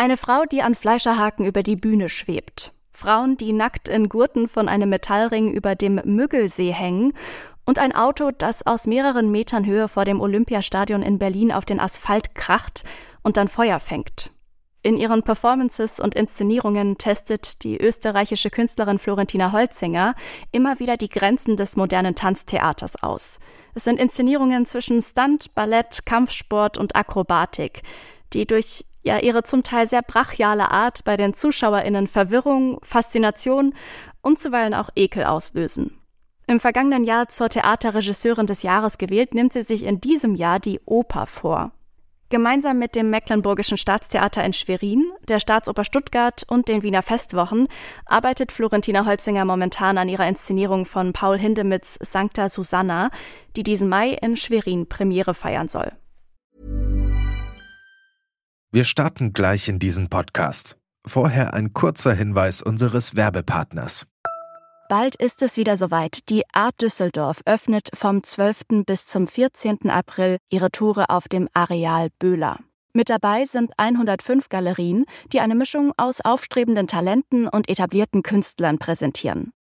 Eine Frau, die an Fleischerhaken über die Bühne schwebt. Frauen, die nackt in Gurten von einem Metallring über dem Müggelsee hängen und ein Auto, das aus mehreren Metern Höhe vor dem Olympiastadion in Berlin auf den Asphalt kracht und dann Feuer fängt. In ihren Performances und Inszenierungen testet die österreichische Künstlerin Florentina Holzinger immer wieder die Grenzen des modernen Tanztheaters aus. Es sind Inszenierungen zwischen Stunt, Ballett, Kampfsport und Akrobatik, die durch ja ihre zum Teil sehr brachiale Art bei den ZuschauerInnen Verwirrung, Faszination und zuweilen auch Ekel auslösen. Im vergangenen Jahr zur Theaterregisseurin des Jahres gewählt, nimmt sie sich in diesem Jahr die Oper vor. Gemeinsam mit dem Mecklenburgischen Staatstheater in Schwerin, der Staatsoper Stuttgart und den Wiener Festwochen arbeitet Florentina Holzinger momentan an ihrer Inszenierung von Paul Hindemiths Sancta Susanna, die diesen Mai in Schwerin Premiere feiern soll. Wir starten gleich in diesen Podcast. Vorher ein kurzer Hinweis unseres Werbepartners. Bald ist es wieder soweit. Die Art Düsseldorf öffnet vom 12. bis zum 14. April ihre Tore auf dem Areal Böhler. Mit dabei sind 105 Galerien, die eine Mischung aus aufstrebenden Talenten und etablierten Künstlern präsentieren.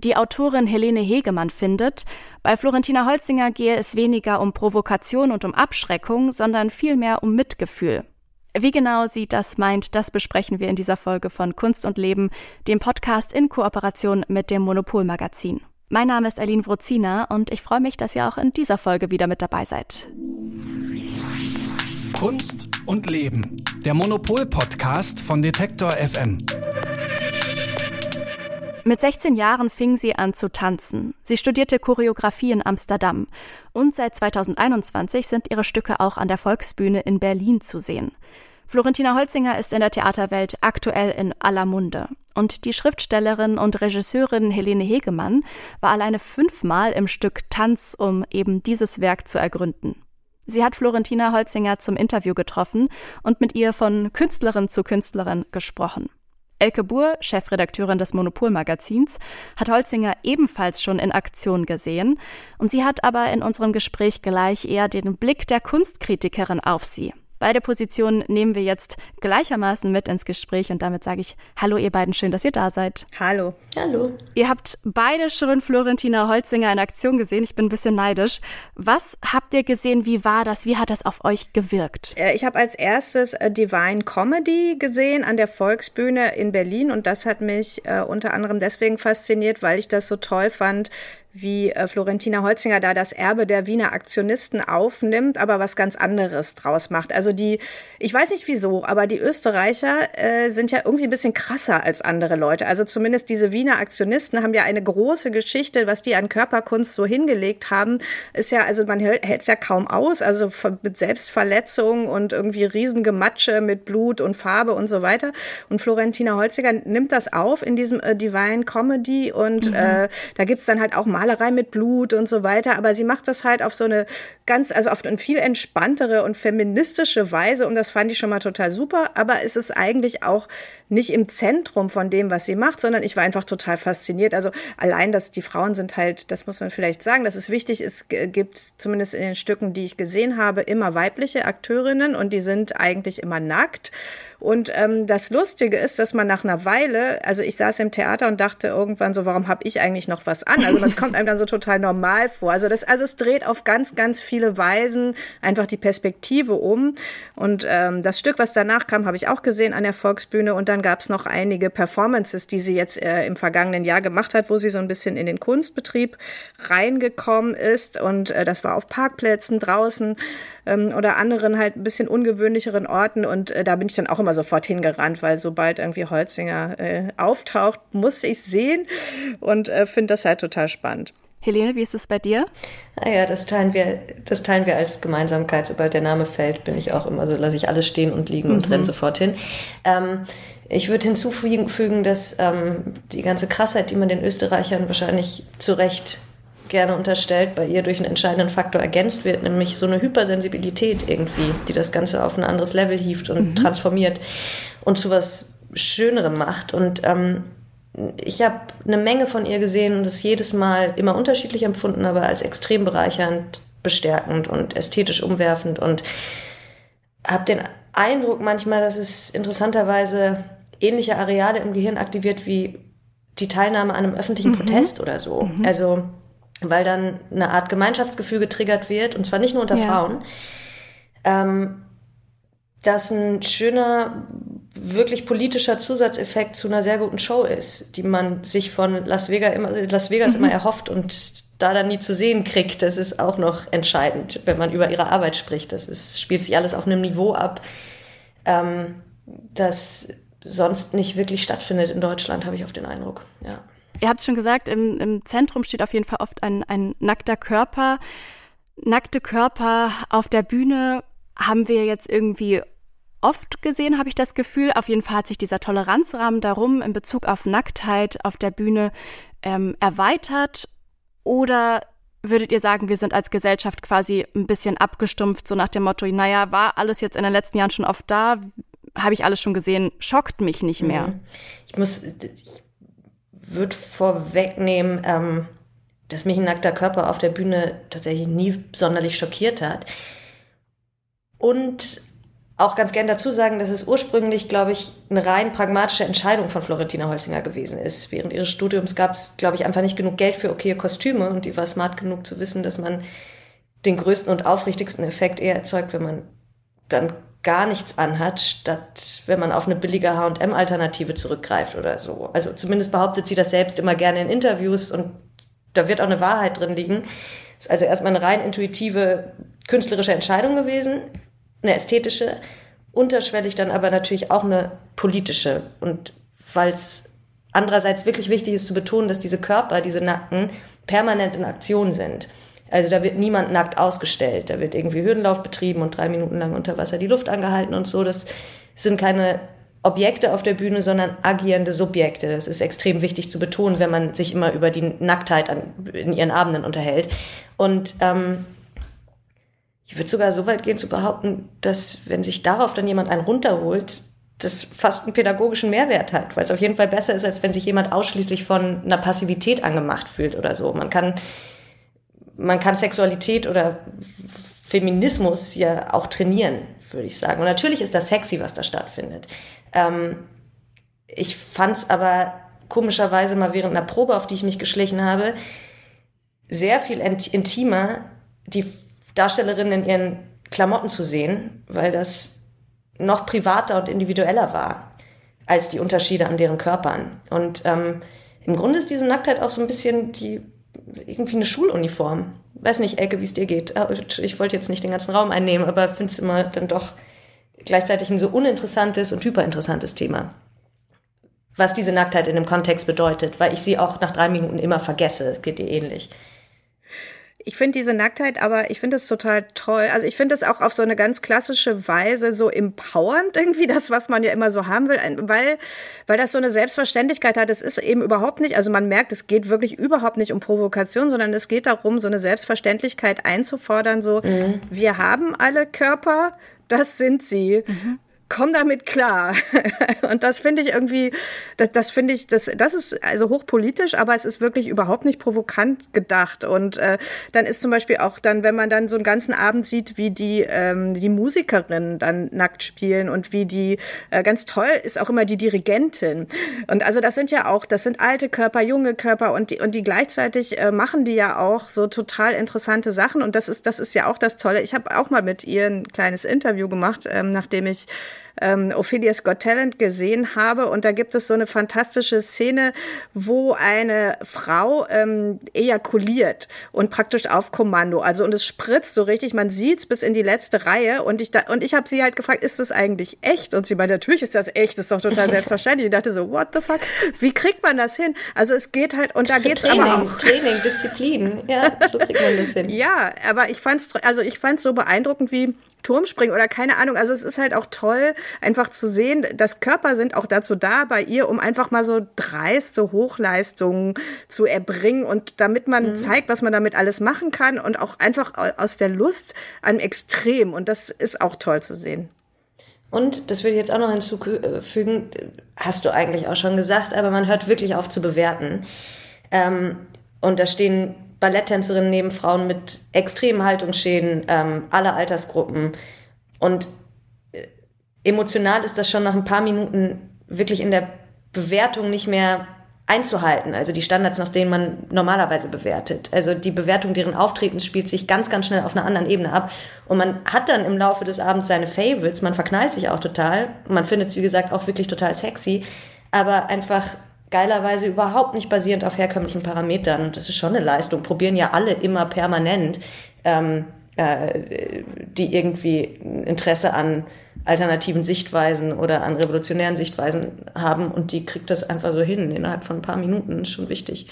Die Autorin Helene Hegemann findet, bei Florentina Holzinger gehe es weniger um Provokation und um Abschreckung, sondern vielmehr um Mitgefühl. Wie genau sie das meint, das besprechen wir in dieser Folge von Kunst und Leben, dem Podcast in Kooperation mit dem Monopol-Magazin. Mein Name ist Aline Wrozina und ich freue mich, dass ihr auch in dieser Folge wieder mit dabei seid. Kunst und Leben, der Monopol-Podcast von Detektor FM. Mit 16 Jahren fing sie an zu tanzen. Sie studierte Choreografie in Amsterdam. Und seit 2021 sind ihre Stücke auch an der Volksbühne in Berlin zu sehen. Florentina Holzinger ist in der Theaterwelt aktuell in aller Munde. Und die Schriftstellerin und Regisseurin Helene Hegemann war alleine fünfmal im Stück Tanz, um eben dieses Werk zu ergründen. Sie hat Florentina Holzinger zum Interview getroffen und mit ihr von Künstlerin zu Künstlerin gesprochen. Elke Buhr, Chefredakteurin des Monopol-Magazins, hat Holzinger ebenfalls schon in Aktion gesehen und sie hat aber in unserem Gespräch gleich eher den Blick der Kunstkritikerin auf sie. Beide Positionen nehmen wir jetzt gleichermaßen mit ins Gespräch und damit sage ich Hallo ihr beiden, schön, dass ihr da seid. Hallo. Hallo. Ihr habt beide schon Florentina Holzinger in Aktion gesehen. Ich bin ein bisschen neidisch. Was habt ihr gesehen? Wie war das? Wie hat das auf euch gewirkt? Äh, ich habe als erstes äh, Divine Comedy gesehen an der Volksbühne in Berlin und das hat mich äh, unter anderem deswegen fasziniert, weil ich das so toll fand, wie äh, Florentina Holzinger da das Erbe der Wiener Aktionisten aufnimmt, aber was ganz anderes draus macht. Also die, ich weiß nicht wieso, aber die Österreicher äh, sind ja irgendwie ein bisschen krasser als andere Leute. Also zumindest diese Wiener Aktionisten haben ja eine große Geschichte, was die an Körperkunst so hingelegt haben, ist ja, also man hält es ja kaum aus, also mit Selbstverletzung und irgendwie Riesengematsche mit Blut und Farbe und so weiter. Und Florentina Holzinger nimmt das auf in diesem äh, Divine Comedy und mhm. äh, da gibt's dann halt auch mal Malerei mit Blut und so weiter, aber sie macht das halt auf so eine ganz, also auf eine viel entspanntere und feministische Weise und das fand ich schon mal total super, aber es ist eigentlich auch nicht im Zentrum von dem, was sie macht, sondern ich war einfach total fasziniert. Also allein, dass die Frauen sind halt, das muss man vielleicht sagen, dass es wichtig ist, gibt zumindest in den Stücken, die ich gesehen habe, immer weibliche Akteurinnen und die sind eigentlich immer nackt Und ähm, das Lustige ist, dass man nach einer Weile, also ich saß im Theater und dachte irgendwann so, warum habe ich eigentlich noch was an? Also es kommt einem dann so total normal vor. Also das, also es dreht auf ganz, ganz viele Weisen einfach die Perspektive um. Und ähm, das Stück, was danach kam, habe ich auch gesehen an der Volksbühne. Und dann gab es noch einige Performances, die sie jetzt äh, im vergangenen Jahr gemacht hat, wo sie so ein bisschen in den Kunstbetrieb reingekommen ist. Und äh, das war auf Parkplätzen draußen ähm, oder anderen halt ein bisschen ungewöhnlicheren Orten. Und äh, da bin ich dann auch immer sofort hingerannt, weil sobald irgendwie Holzinger äh, auftaucht, muss ich sehen und äh, finde das halt total spannend. Helene, wie ist es bei dir? Ah ja, das teilen wir, das teilen wir als Gemeinsamkeit. Sobald der Name fällt, bin ich auch immer so, lasse ich alles stehen und liegen mhm. und renne sofort hin. Ähm, ich würde hinzufügen, dass ähm, die ganze Krassheit, die man den Österreichern wahrscheinlich zu Recht gerne unterstellt, bei ihr durch einen entscheidenden Faktor ergänzt wird, nämlich so eine Hypersensibilität irgendwie, die das Ganze auf ein anderes Level hieft und mhm. transformiert und zu was Schönerem macht. Und ähm, ich habe eine Menge von ihr gesehen und es jedes Mal immer unterschiedlich empfunden, aber als extrem bereichernd, bestärkend und ästhetisch umwerfend und habe den Eindruck manchmal, dass es interessanterweise ähnliche Areale im Gehirn aktiviert wie die Teilnahme an einem öffentlichen mhm. Protest oder so. Mhm. Also weil dann eine Art Gemeinschaftsgefühl getriggert wird und zwar nicht nur unter ja. Frauen. Ähm, das ein schöner, wirklich politischer Zusatzeffekt zu einer sehr guten Show ist, die man sich von Las Vegas immer, Las Vegas mhm. immer erhofft und da dann nie zu sehen kriegt. Das ist auch noch entscheidend, wenn man über ihre Arbeit spricht. Das ist, spielt sich alles auf einem Niveau ab, ähm, das sonst nicht wirklich stattfindet in Deutschland, habe ich auf den Eindruck. Ja. Ihr habt es schon gesagt, im, im Zentrum steht auf jeden Fall oft ein, ein nackter Körper. Nackte Körper auf der Bühne haben wir jetzt irgendwie oft gesehen, habe ich das Gefühl. Auf jeden Fall hat sich dieser Toleranzrahmen darum in Bezug auf Nacktheit auf der Bühne ähm, erweitert. Oder würdet ihr sagen, wir sind als Gesellschaft quasi ein bisschen abgestumpft, so nach dem Motto, naja, war alles jetzt in den letzten Jahren schon oft da, habe ich alles schon gesehen, schockt mich nicht mehr. Mhm. Ich muss, ich würde vorwegnehmen, ähm, dass mich ein nackter Körper auf der Bühne tatsächlich nie sonderlich schockiert hat. Und auch ganz gern dazu sagen, dass es ursprünglich, glaube ich, eine rein pragmatische Entscheidung von Florentina Holzinger gewesen ist. Während ihres Studiums gab es, glaube ich, einfach nicht genug Geld für okaye Kostüme und die war smart genug zu wissen, dass man den größten und aufrichtigsten Effekt eher erzeugt, wenn man dann gar nichts anhat, statt wenn man auf eine billige H&M-Alternative zurückgreift oder so. Also zumindest behauptet sie das selbst immer gerne in Interviews und da wird auch eine Wahrheit drin liegen. Ist also erstmal eine rein intuitive künstlerische Entscheidung gewesen, eine ästhetische, unterschwellig dann aber natürlich auch eine politische. Und weil es andererseits wirklich wichtig ist zu betonen, dass diese Körper, diese Nacken permanent in Aktion sind. Also da wird niemand nackt ausgestellt. Da wird irgendwie Höhenlauf betrieben und drei Minuten lang unter Wasser die Luft angehalten und so. Das sind keine Objekte auf der Bühne, sondern agierende Subjekte. Das ist extrem wichtig zu betonen, wenn man sich immer über die Nacktheit an, in ihren Abenden unterhält. Und ähm, ich würde sogar so weit gehen zu behaupten, dass wenn sich darauf dann jemand einen runterholt, das fast einen pädagogischen Mehrwert hat, weil es auf jeden Fall besser ist, als wenn sich jemand ausschließlich von einer Passivität angemacht fühlt oder so. Man kann man kann Sexualität oder Feminismus ja auch trainieren, würde ich sagen. Und natürlich ist das sexy, was da stattfindet. Ähm, ich fand es aber komischerweise mal während einer Probe, auf die ich mich geschlichen habe, sehr viel intimer, die Darstellerinnen in ihren Klamotten zu sehen, weil das noch privater und individueller war als die Unterschiede an deren Körpern. Und ähm, im Grunde ist diese Nacktheit auch so ein bisschen die irgendwie eine Schuluniform. Weiß nicht, Elke, wie es dir geht. Ah, ich wollte jetzt nicht den ganzen Raum einnehmen, aber finde es immer dann doch gleichzeitig ein so uninteressantes und hyperinteressantes Thema. Was diese Nacktheit in dem Kontext bedeutet, weil ich sie auch nach drei Minuten immer vergesse. Es geht dir ähnlich ich finde diese Nacktheit, aber ich finde es total toll. Also ich finde es auch auf so eine ganz klassische Weise so empowernd irgendwie, das, was man ja immer so haben will, weil, weil das so eine Selbstverständlichkeit hat. Es ist eben überhaupt nicht, also man merkt, es geht wirklich überhaupt nicht um Provokation, sondern es geht darum, so eine Selbstverständlichkeit einzufordern, so, mhm. wir haben alle Körper, das sind sie. Mhm komm damit klar. und das finde ich irgendwie, das, das finde ich, das, das ist also hochpolitisch, aber es ist wirklich überhaupt nicht provokant gedacht. Und äh, dann ist zum Beispiel auch dann, wenn man dann so einen ganzen Abend sieht, wie die, ähm, die Musikerinnen dann nackt spielen und wie die, äh, ganz toll ist auch immer die Dirigentin. Und also das sind ja auch, das sind alte Körper, junge Körper und die, und die gleichzeitig äh, machen die ja auch so total interessante Sachen. Und das ist, das ist ja auch das Tolle. Ich habe auch mal mit ihr ein kleines Interview gemacht, ähm, nachdem ich ähm, Ophelia's Got Talent gesehen habe. Und da gibt es so eine fantastische Szene, wo eine Frau ähm, ejakuliert und praktisch auf Kommando. Also und es spritzt so richtig, man sieht's bis in die letzte Reihe. Und ich da, und ich habe sie halt gefragt, ist das eigentlich echt? Und sie meinte, natürlich ist das echt, das ist doch total selbstverständlich. Ich dachte so, what the fuck? Wie kriegt man das hin? Also es geht halt, und da geht's Training, aber auch. Training, Disziplin, ja, so kriegt man das hin. Ja, aber ich fand's, also ich fand's so beeindruckend wie Turmspringen oder keine Ahnung. Also es ist halt auch toll, einfach zu sehen, dass Körper sind auch dazu da bei ihr, um einfach mal so dreist so Hochleistungen zu erbringen und damit man mhm. zeigt, was man damit alles machen kann und auch einfach aus der Lust an Extrem. Und das ist auch toll zu sehen. Und, das will ich jetzt auch noch hinzufügen, hast du eigentlich auch schon gesagt, aber man hört wirklich auf zu bewerten. Ähm, und da stehen Balletttänzerinnen neben Frauen mit extremen Haltungsschäden ähm, aller Altersgruppen. Und äh, emotional ist das schon nach ein paar Minuten wirklich in der Bewertung nicht mehr einzuhalten. Also die Standards, nach denen man normalerweise bewertet. Also die Bewertung deren Auftretens spielt sich ganz, ganz schnell auf einer anderen Ebene ab. Und man hat dann im Laufe des Abends seine Favorites. Man verknallt sich auch total. Man findet es, wie gesagt, auch wirklich total sexy. Aber einfach geilerweise überhaupt nicht basierend auf herkömmlichen Parametern. Und das ist schon eine Leistung. Probieren ja alle immer permanent, ähm, äh, die irgendwie Interesse an alternativen Sichtweisen oder an revolutionären Sichtweisen haben. Und die kriegt das einfach so hin innerhalb von ein paar Minuten. Ist schon wichtig.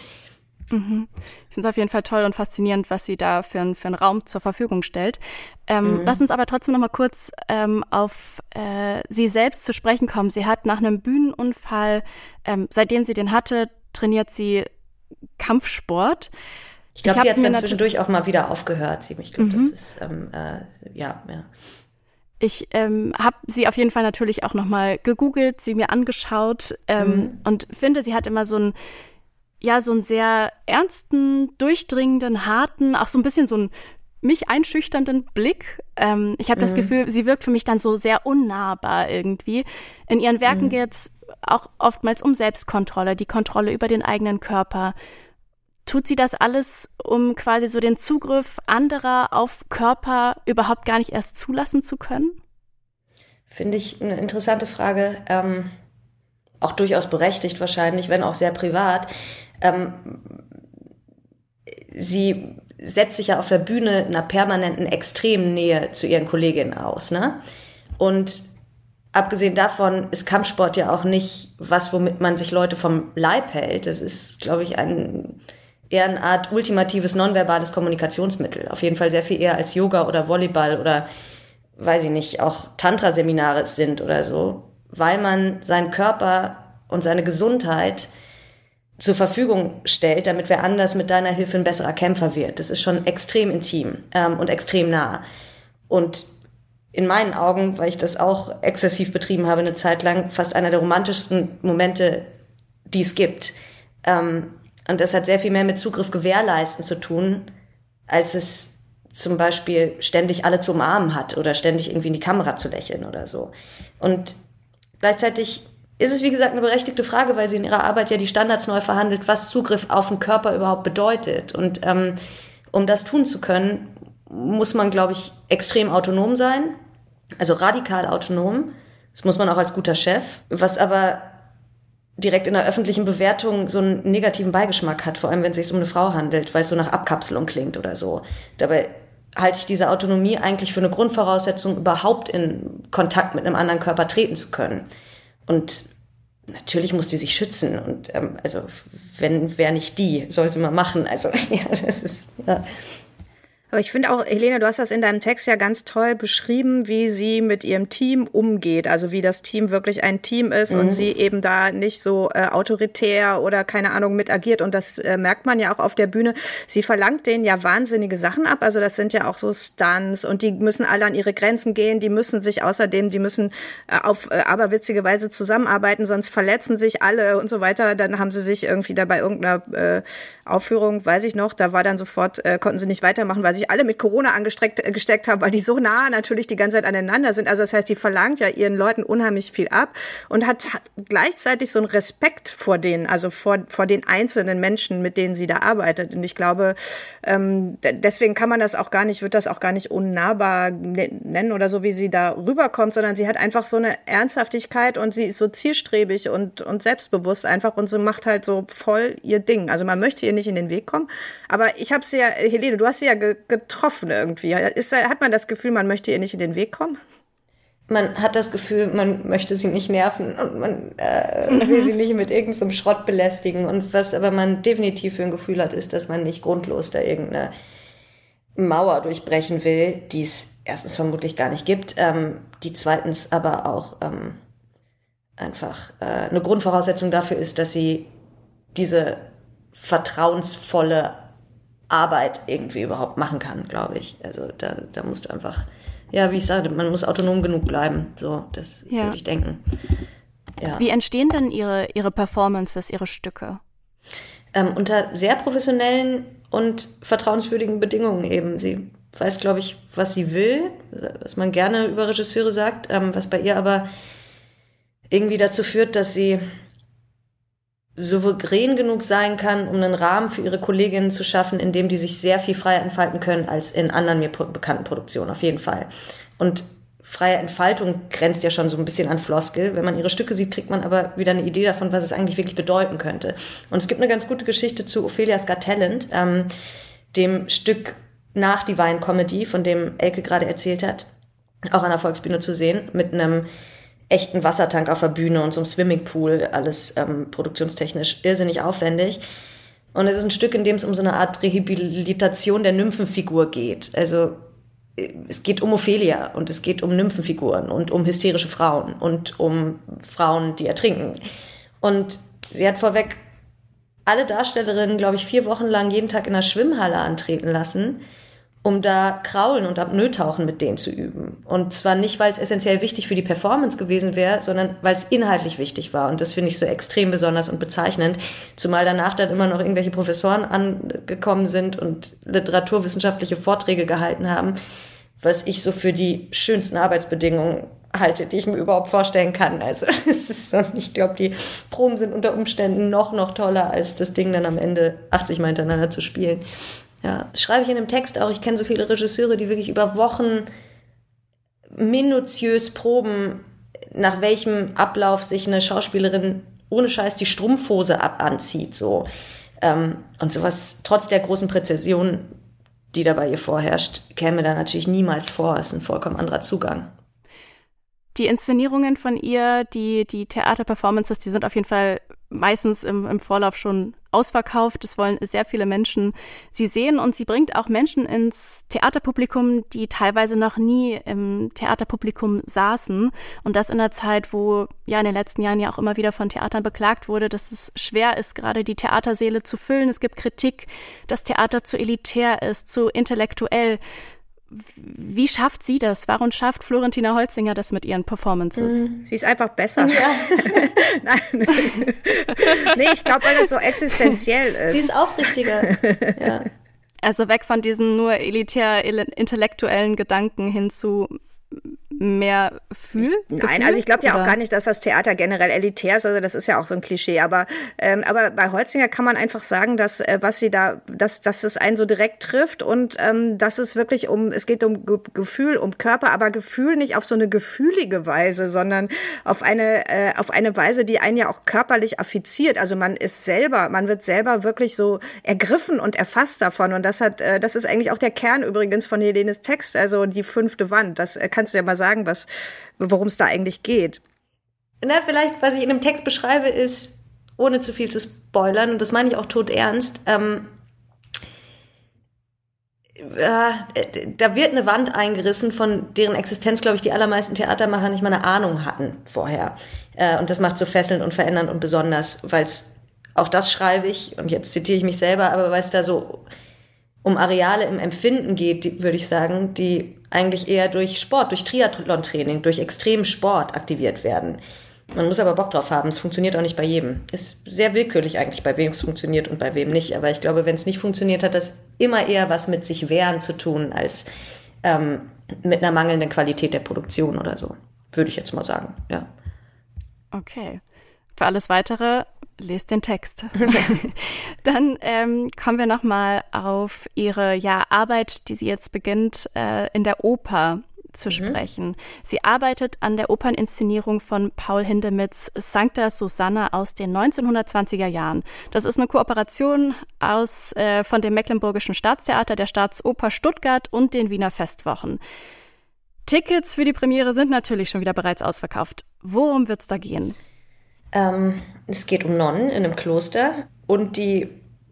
Mhm. Ich finde es auf jeden Fall toll und faszinierend, was sie da für, für einen Raum zur Verfügung stellt. Ähm, mhm. Lass uns aber trotzdem noch mal kurz ähm, auf äh, sie selbst zu sprechen kommen. Sie hat nach einem Bühnenunfall, ähm, seitdem sie den hatte, trainiert sie Kampfsport. Ich glaube, sie hat dann zwischendurch auch mal wieder aufgehört. Sie, ich glaube, mhm. das ist ähm, äh, ja, ja. Ich ähm, habe sie auf jeden Fall natürlich auch noch mal gegoogelt, sie mir angeschaut ähm, mhm. und finde, sie hat immer so ein ja so einen sehr ernsten, durchdringenden, harten, auch so ein bisschen so einen mich einschüchternden Blick. Ähm, ich habe mhm. das Gefühl, sie wirkt für mich dann so sehr unnahbar irgendwie. In ihren Werken mhm. geht es auch oftmals um Selbstkontrolle, die Kontrolle über den eigenen Körper. Tut sie das alles, um quasi so den Zugriff anderer auf Körper überhaupt gar nicht erst zulassen zu können? Finde ich eine interessante Frage. Ähm, auch durchaus berechtigt wahrscheinlich, wenn auch sehr privat ähm, sie setzt sich ja auf der Bühne in einer permanenten extremen Nähe zu ihren Kolleginnen aus, ne? Und abgesehen davon ist Kampfsport ja auch nicht was, womit man sich Leute vom Leib hält. Das ist, glaube ich, ein eher eine Art ultimatives nonverbales Kommunikationsmittel. Auf jeden Fall sehr viel eher als Yoga oder Volleyball oder, weiß ich nicht, auch Tantra-Seminare sind oder so, weil man seinen Körper und seine Gesundheit zur Verfügung stellt, damit wer anders mit deiner Hilfe ein besserer Kämpfer wird. Das ist schon extrem intim ähm, und extrem nah. Und in meinen Augen, weil ich das auch exzessiv betrieben habe eine Zeit lang, fast einer der romantischsten Momente, die es gibt. Ähm, und das hat sehr viel mehr mit Zugriff gewährleisten zu tun, als es zum Beispiel ständig alle zu umarmen hat oder ständig irgendwie in die Kamera zu lächeln oder so. Und gleichzeitig ist es, wie gesagt, eine berechtigte Frage, weil sie in ihrer Arbeit ja die Standards neu verhandelt, was Zugriff auf den Körper überhaupt bedeutet. Und ähm, um das tun zu können, muss man, glaube ich, extrem autonom sein, also radikal autonom. Das muss man auch als guter Chef, was aber direkt in der öffentlichen Bewertung so einen negativen Beigeschmack hat, vor allem wenn es sich um eine Frau handelt, weil es so nach Abkapselung klingt oder so. Dabei halte ich diese Autonomie eigentlich für eine Grundvoraussetzung, überhaupt in Kontakt mit einem anderen Körper treten zu können. Und natürlich muss die sich schützen. Und ähm, also wenn wer nicht die, soll sie mal machen. Also ja, das ist ja. Aber ich finde auch, Helene, du hast das in deinem Text ja ganz toll beschrieben, wie sie mit ihrem Team umgeht. Also wie das Team wirklich ein Team ist mhm. und sie eben da nicht so äh, autoritär oder keine Ahnung mit agiert. Und das äh, merkt man ja auch auf der Bühne. Sie verlangt denen ja wahnsinnige Sachen ab. Also das sind ja auch so Stunts und die müssen alle an ihre Grenzen gehen. Die müssen sich außerdem, die müssen äh, auf äh, aberwitzige Weise zusammenarbeiten, sonst verletzen sich alle und so weiter. Dann haben sie sich irgendwie da bei irgendeiner äh, Aufführung, weiß ich noch, da war dann sofort, äh, konnten sie nicht weitermachen, weil sich alle mit Corona angesteckt äh, gesteckt haben, weil die so nah natürlich die ganze Zeit aneinander sind. Also das heißt, die verlangt ja ihren Leuten unheimlich viel ab und hat gleichzeitig so einen Respekt vor denen, also vor, vor den einzelnen Menschen, mit denen sie da arbeitet. Und ich glaube, ähm, deswegen kann man das auch gar nicht, wird das auch gar nicht unnahbar ne-, nennen oder so, wie sie da rüberkommt, sondern sie hat einfach so eine Ernsthaftigkeit und sie ist so zielstrebig und, und selbstbewusst einfach und so macht halt so voll ihr Ding. Also man möchte ihr nicht in den Weg kommen. Aber ich habe sie ja, Helene, du hast sie ja getroffen irgendwie. Ist, hat man das Gefühl, man möchte ihr nicht in den Weg kommen? Man hat das Gefühl, man möchte sie nicht nerven und man äh, mhm. will sie nicht mit irgendeinem Schrott belästigen. Und was aber man definitiv für ein Gefühl hat, ist, dass man nicht grundlos da irgendeine Mauer durchbrechen will, die es erstens vermutlich gar nicht gibt, ähm, die zweitens aber auch ähm, einfach äh, eine Grundvoraussetzung dafür ist, dass sie diese vertrauensvolle Arbeit irgendwie überhaupt machen kann, glaube ich. Also da, da musst du einfach, ja, wie ich sagte, man muss autonom genug bleiben. So, das ja. würde ich denken. Ja. Wie entstehen denn ihre, ihre Performances, ihre Stücke? Ähm, unter sehr professionellen und vertrauenswürdigen Bedingungen eben. Sie weiß, glaube ich, was sie will, was man gerne über Regisseure sagt, ähm, was bei ihr aber irgendwie dazu führt, dass sie souverän genug sein kann, um einen Rahmen für ihre Kolleginnen zu schaffen, in dem die sich sehr viel freier entfalten können als in anderen mir bekannten Produktionen, auf jeden Fall. Und freie Entfaltung grenzt ja schon so ein bisschen an Floskel. Wenn man ihre Stücke sieht, kriegt man aber wieder eine Idee davon, was es eigentlich wirklich bedeuten könnte. Und es gibt eine ganz gute Geschichte zu Ophelia's Got Talent, ähm, dem Stück nach Divine Comedy, von dem Elke gerade erzählt hat, auch an der Volksbühne zu sehen, mit einem echten Wassertank auf der Bühne und so einem Swimmingpool, alles ähm, produktionstechnisch irrsinnig aufwendig. Und es ist ein Stück, in dem es um so eine Art Rehabilitation der Nymphenfigur geht. Also äh, es geht um Ophelia und es geht um Nymphenfiguren und um hysterische Frauen und um Frauen, die ertrinken. Und sie hat vorweg alle Darstellerinnen, glaube ich, vier Wochen lang jeden Tag in der Schwimmhalle antreten lassen um da Kraulen und Apnoe-Tauchen mit denen zu üben. Und zwar nicht, weil es essentiell wichtig für die Performance gewesen wäre, sondern weil es inhaltlich wichtig war. Und das finde ich so extrem besonders und bezeichnend. Zumal danach dann immer noch irgendwelche Professoren angekommen sind und literaturwissenschaftliche Vorträge gehalten haben, was ich so für die schönsten Arbeitsbedingungen halte, die ich mir überhaupt vorstellen kann. Also es ist so, ich glaube, die Proben sind unter Umständen noch, noch toller, als das Ding dann am Ende 80 Mal hintereinander zu spielen. Ja, das schreibe ich in dem Text auch. Ich kenne so viele Regisseure, die wirklich über Wochen minutiös proben, nach welchem Ablauf sich eine Schauspielerin ohne Scheiß die Strumpfhose ab anzieht, so. Ähm, und sowas, trotz der großen Präzision, die da bei ihr vorherrscht, käme da natürlich niemals vor. Es ist ein vollkommen anderer Zugang. Die Inszenierungen von ihr, die, die Theaterperformances, die sind auf jeden Fall meistens im, im Vorlauf schon ausverkauft. Es wollen sehr viele Menschen sie sehen und sie bringt auch Menschen ins Theaterpublikum, die teilweise noch nie im Theaterpublikum saßen. Und das in der Zeit, wo ja in den letzten Jahren ja auch immer wieder von Theatern beklagt wurde, dass es schwer ist, gerade die Theaterseele zu füllen. Es gibt Kritik, dass Theater zu elitär ist, zu intellektuell. Wie schafft sie das? Warum schafft Florentina Holzinger das mit ihren Performances? Mhm. Sie ist einfach besser. Ja. Nein. nee, ich glaube, weil das so existenziell ist. Sie ist aufrichtiger. Ja. Also weg von diesen nur elitär intellektuellen Gedanken hin zu mehr fühl? Nein, also ich glaube ja auch gar nicht, dass das Theater generell elitär ist. Also das ist ja auch so ein Klischee. Aber, ähm, aber bei Holzinger kann man einfach sagen, dass äh, was sie da, dass, dass es einen so direkt trifft und ähm, dass es wirklich um, es geht um Ge Gefühl, um Körper, aber Gefühl nicht auf so eine gefühlige Weise, sondern auf eine, äh, auf eine Weise, die einen ja auch körperlich affiziert. Also man ist selber, man wird selber wirklich so ergriffen und erfasst davon. Und das hat, äh, das ist eigentlich auch der Kern übrigens von Helenes Text, also die fünfte Wand. Das äh, kannst du ja mal sagen sagen, was, worum es da eigentlich geht. Na, vielleicht, was ich in dem Text beschreibe, ist, ohne zu viel zu spoilern, und das meine ich auch tot ernst, ähm, äh, da wird eine Wand eingerissen, von deren Existenz, glaube ich, die allermeisten Theatermacher nicht mal eine Ahnung hatten vorher. Äh, und das macht so fesselnd und verändernd und besonders, weil es, auch das schreibe ich, und jetzt zitiere ich mich selber, aber weil es da so um Areale im Empfinden geht, die, würde ich sagen, die eigentlich eher durch Sport, durch Triathlon-Training, durch Extremsport aktiviert werden. Man muss aber Bock drauf haben. Es funktioniert auch nicht bei jedem. Ist sehr willkürlich eigentlich, bei wem es funktioniert und bei wem nicht. Aber ich glaube, wenn es nicht funktioniert, hat das immer eher was mit sich wehren zu tun, als ähm, mit einer mangelnden Qualität der Produktion oder so. Würde ich jetzt mal sagen, ja. Okay. Für alles Weitere lest den Text. Dann ähm, kommen wir nochmal auf Ihre ja, Arbeit, die sie jetzt beginnt, äh, in der Oper zu mhm. sprechen. Sie arbeitet an der Operninszenierung von Paul Hindemiths Sancta Susanna aus den 1920er Jahren. Das ist eine Kooperation aus, äh, von dem Mecklenburgischen Staatstheater, der Staatsoper Stuttgart und den Wiener Festwochen. Tickets für die Premiere sind natürlich schon wieder bereits ausverkauft. Worum wird es da gehen? Ähm, es geht um Nonnen in einem Kloster und die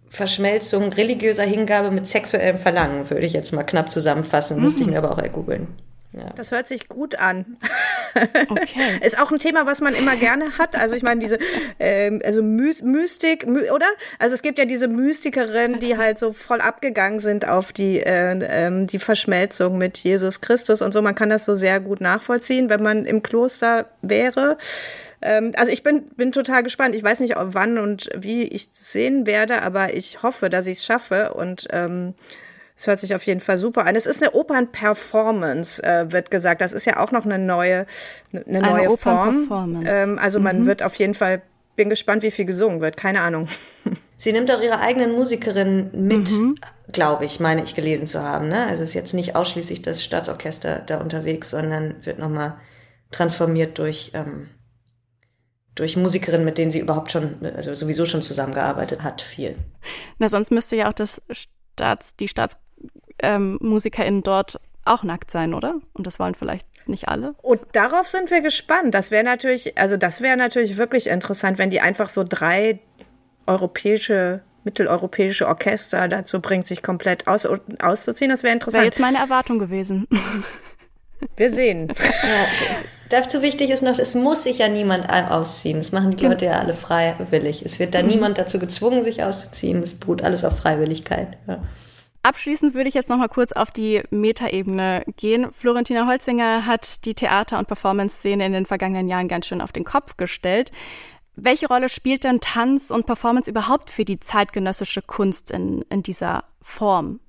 Verschmelzung religiöser Hingabe mit sexuellem Verlangen, würde ich jetzt mal knapp zusammenfassen, mhm. musste ich mir aber auch ergoogeln. Ja. Das hört sich gut an. Okay. Ist auch ein Thema, was man immer gerne hat. Also ich meine, diese ähm, also My Mystik, My oder? Also es gibt ja diese Mystikerinnen, die halt so voll abgegangen sind auf die, äh, ähm, die Verschmelzung mit Jesus Christus und so. Man kann das so sehr gut nachvollziehen, wenn man im Kloster wäre. Ähm, also ich bin, bin total gespannt. Ich weiß nicht, wann und wie ich sehen werde, aber ich hoffe, dass ich es schaffe und ähm, es hört sich auf jeden Fall super an. Es ist eine Opernperformance, äh, wird gesagt. Das ist ja auch noch eine neue, eine, eine neue Form. Ähm, also man mhm. wird auf jeden Fall, bin gespannt, wie viel gesungen wird. Keine Ahnung. Sie nimmt auch ihre eigenen Musikerinnen mit, mhm. glaube ich, meine ich gelesen zu haben. Ne? Also es ist jetzt nicht ausschließlich das Staatsorchester da unterwegs, sondern wird nochmal transformiert durch, ähm, durch Musikerinnen, mit denen sie überhaupt schon, also sowieso schon zusammengearbeitet hat, viel. Na, sonst müsste ja auch das Staats, die Staats ähm, dort auch nackt sein, oder? Und das wollen vielleicht nicht alle. Und darauf sind wir gespannt. Das wäre natürlich, also das wäre natürlich wirklich interessant, wenn die einfach so drei europäische mitteleuropäische Orchester dazu bringt, sich komplett aus, auszuziehen. Das wäre interessant. Wäre jetzt meine Erwartung gewesen. Wir sehen. Dazu wichtig ist noch, es muss sich ja niemand ausziehen. Das machen die Leute ja alle freiwillig. Es wird da mhm. niemand dazu gezwungen, sich auszuziehen. Es beruht alles auf Freiwilligkeit. Ja. Abschließend würde ich jetzt noch mal kurz auf die Metaebene gehen. Florentina Holzinger hat die Theater- und Performance-Szene in den vergangenen Jahren ganz schön auf den Kopf gestellt. Welche Rolle spielt denn Tanz und Performance überhaupt für die zeitgenössische Kunst in, in dieser Form?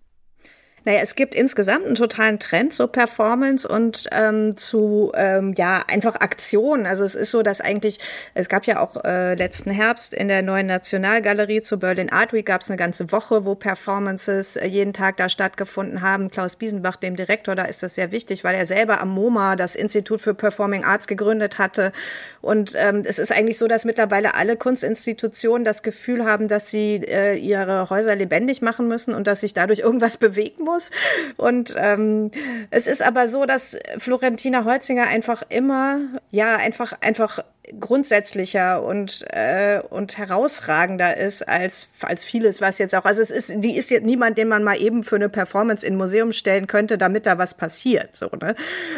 Naja, es gibt insgesamt einen totalen Trend zu Performance und ähm, zu ähm, ja einfach Aktionen. Also es ist so, dass eigentlich es gab ja auch äh, letzten Herbst in der neuen Nationalgalerie zu Berlin Art Week gab es eine ganze Woche, wo Performances äh, jeden Tag da stattgefunden haben. Klaus Biesenbach, dem Direktor, da ist das sehr wichtig, weil er selber am MoMA das Institut für Performing Arts gegründet hatte. Und ähm, es ist eigentlich so, dass mittlerweile alle Kunstinstitutionen das Gefühl haben, dass sie äh, ihre Häuser lebendig machen müssen und dass sich dadurch irgendwas bewegen muss muss. Und ähm, es ist aber so, dass Florentina Holzinger einfach immer, ja, einfach, einfach grundsätzlicher und äh, und herausragender ist als als vieles was jetzt auch also es ist die ist jetzt niemand den man mal eben für eine Performance in Museum stellen könnte damit da was passiert so ne?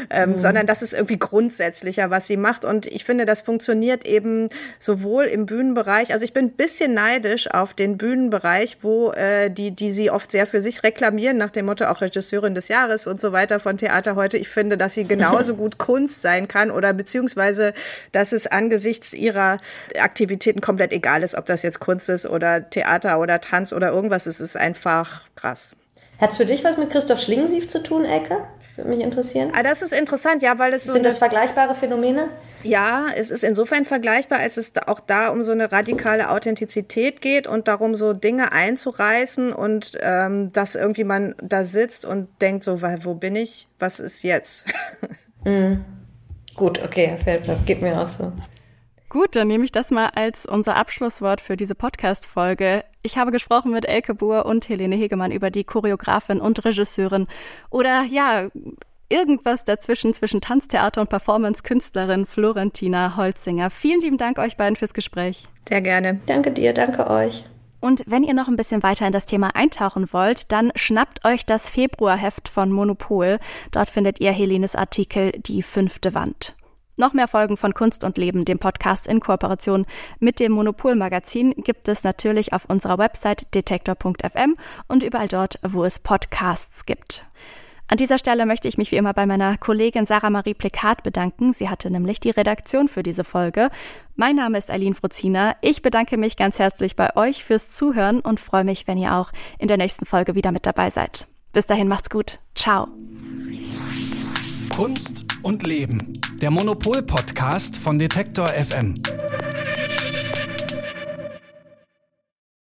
Ähm, mhm. sondern das ist irgendwie grundsätzlicher was sie macht. Und ich finde das funktioniert eben sowohl im Bühnenbereich also ich bin ein bisschen neidisch auf den Bühnenbereich wo äh, die die sie oft sehr für sich reklamieren nach dem Motto auch Regisseurin des Jahres und so weiter von Theater heute. Ich finde dass sie genauso gut Kunst sein kann oder beziehungsweise dass es angesichts ihrer Aktivitäten komplett egal ist, ob das jetzt Kunst ist oder Theater oder Tanz oder irgendwas. Es ist einfach krass. Hat es für dich was mit Christoph Schlingensief zu tun, Ecke? Würde mich interessieren. Ah, das ist interessant, ja, weil es Sind so das vergleichbare Phänomene? Ja, es ist insofern vergleichbar, als es auch da um so eine radikale Authentizität geht und darum, so Dinge einzureißen und ähm, dass irgendwie man da sitzt und denkt so, weil, wo bin ich? Was ist jetzt? Mhm. Gut, okay, geht mir auch so. Gut, dann nehme ich das mal als unser Abschlusswort für diese Podcast-Folge. Ich habe gesprochen mit Elke Buhr und Helene Hegemann über die Choreografin und Regisseurin oder ja, irgendwas dazwischen zwischen Tanztheater und Performance-Künstlerin Florentina Holzinger. Vielen lieben Dank euch beiden fürs Gespräch. Sehr gerne. Danke dir, danke euch. Und wenn ihr noch ein bisschen weiter in das Thema eintauchen wollt, dann schnappt euch das Februarheft von Monopol. Dort findet ihr Helenes Artikel Die fünfte Wand. Noch mehr Folgen von Kunst und Leben, dem Podcast in Kooperation mit dem Monopol Magazin, gibt es natürlich auf unserer Website detektor.fm und überall dort, wo es Podcasts gibt. An dieser Stelle möchte ich mich wie immer bei meiner Kollegin Sarah Marie Plikat bedanken. Sie hatte nämlich die Redaktion für diese Folge. Mein Name ist Eileen Fruzina. Ich bedanke mich ganz herzlich bei euch fürs Zuhören und freue mich, wenn ihr auch in der nächsten Folge wieder mit dabei seid. Bis dahin macht's gut. Ciao. Kunst und Leben. Der Monopol-Podcast von Detektor FM.